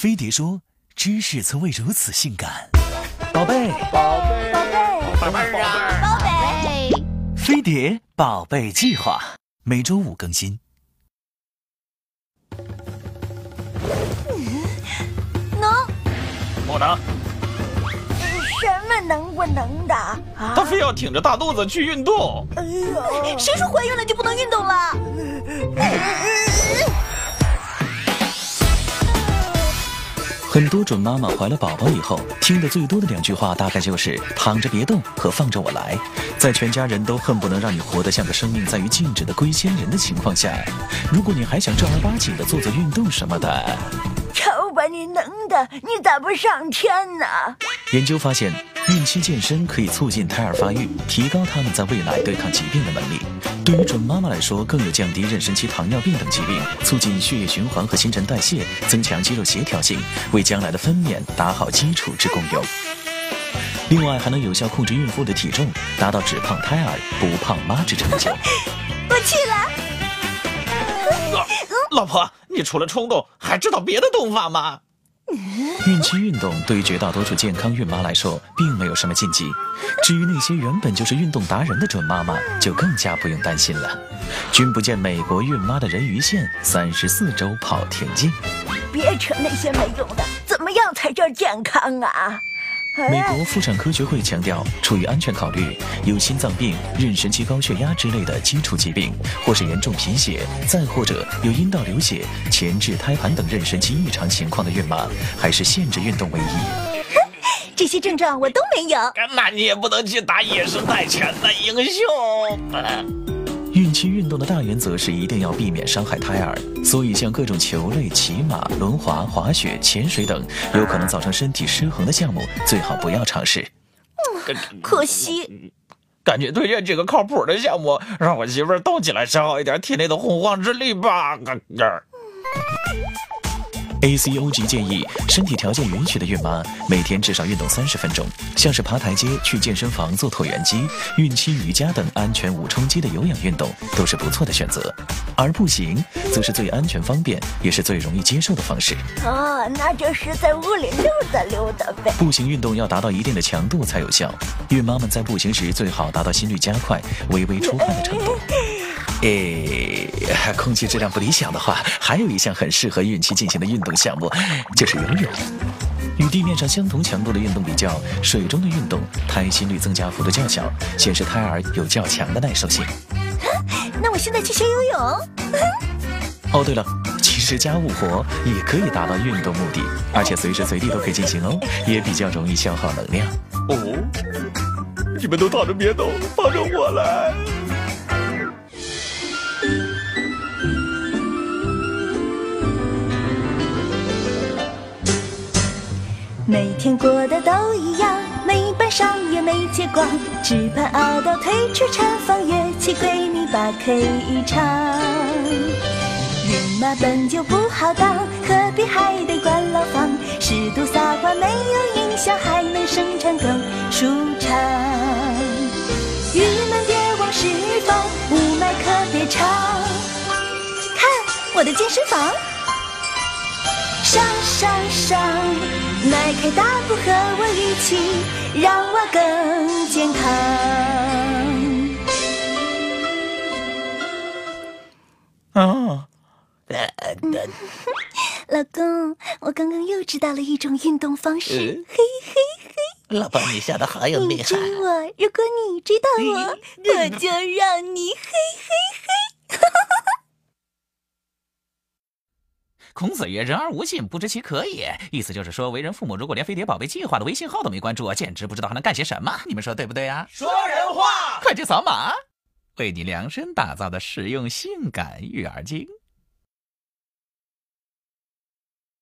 飞碟说：“知识从未如此性感。”宝贝，宝贝，宝贝，宝贝啊！宝贝，飞碟宝贝计划每周五更新。能？不能，什么能不能的？啊他非要挺着大肚子去运动。哎呦，谁说怀孕了就不能运动了？很多准妈妈怀了宝宝以后，听的最多的两句话，大概就是“躺着别动”和“放着我来”。在全家人都恨不能让你活得像个生命在于静止的龟仙人的情况下，如果你还想正儿八经的做做运动什么的，瞧把你能的，你咋不上天呢？研究发现，孕期健身可以促进胎儿发育，提高他们在未来对抗疾病的能力。对于准妈妈来说，更有降低妊娠期糖尿病等疾病，促进血液循环和新陈代谢，增强肌肉协调性，为将来的分娩打好基础之功用。另外，还能有效控制孕妇的体重，达到只胖胎儿不胖妈之成就。我去了。老婆，你除了冲动，还知道别的动法吗？孕期运动对于绝大多数健康孕妈来说，并没有什么禁忌。至于那些原本就是运动达人的准妈妈，就更加不用担心了。君不见美国孕妈的人鱼线，三十四周跑田径。别扯那些没用的，怎么样才叫健康啊？美国妇产科学会强调，出于安全考虑，有心脏病、妊娠期高血压之类的基础疾病，或是严重贫血，再或者有阴道流血、前置胎盘等妊娠期异常情况的孕妈，还是限制运动为宜。这些症状我都没有。那你也不能去打野生带钱的英雄。动的大原则是一定要避免伤害胎儿，所以像各种球类、骑马、轮滑、滑雪、潜水等有可能造成身体失衡的项目，最好不要尝试。可惜，赶紧推荐几个靠谱的项目，让我媳妇儿动起来，消耗一点体内的洪荒之力吧。呃 ACO 级建议，身体条件允许的孕妈每天至少运动三十分钟，像是爬台阶、去健身房做椭圆机、孕期瑜伽等安全无冲击的有氧运动都是不错的选择。而步行则是最安全方便，也是最容易接受的方式。哦，那就是在屋里溜达溜达呗。步行运动要达到一定的强度才有效，孕妈们在步行时最好达到心率加快、微微出汗的程度。诶，空气质量不理想的话，还有一项很适合孕期进行的运动项目，就是游泳。与地面上相同强度的运动比较，水中的运动胎心率增加幅度较小，显示胎儿有较强的耐受性。那我现在去学游泳。哦，对了，其实家务活也可以达到运动目的，而且随时随地都可以进行哦，也比较容易消耗能量。哦，你们都躺着别动，放着我来。每天过得都一样，没班上也没接光，只盼熬到推出产房，乐器闺蜜把 K 一唱。孕妈本就不好当，何必还得管牢房？适度撒欢没有影响，还能生产更舒畅。郁闷别往释放，雾霾可别吵。看我的健身房。上上上，迈开大步和我一起，让我更健康。啊，老公，我刚刚又知道了一种运动方式，嗯嘿嘿嘿。老婆，你笑的好有你追我，如果你追到我，我就让你嘿嘿嘿。孔子曰：“人而无信，不知其可也。”意思就是说，为人父母如果连飞碟宝贝计划的微信号都没关注，简直不知道还能干些什么。你们说对不对啊？说人话。快去扫码，为你量身打造的实用性感育儿经。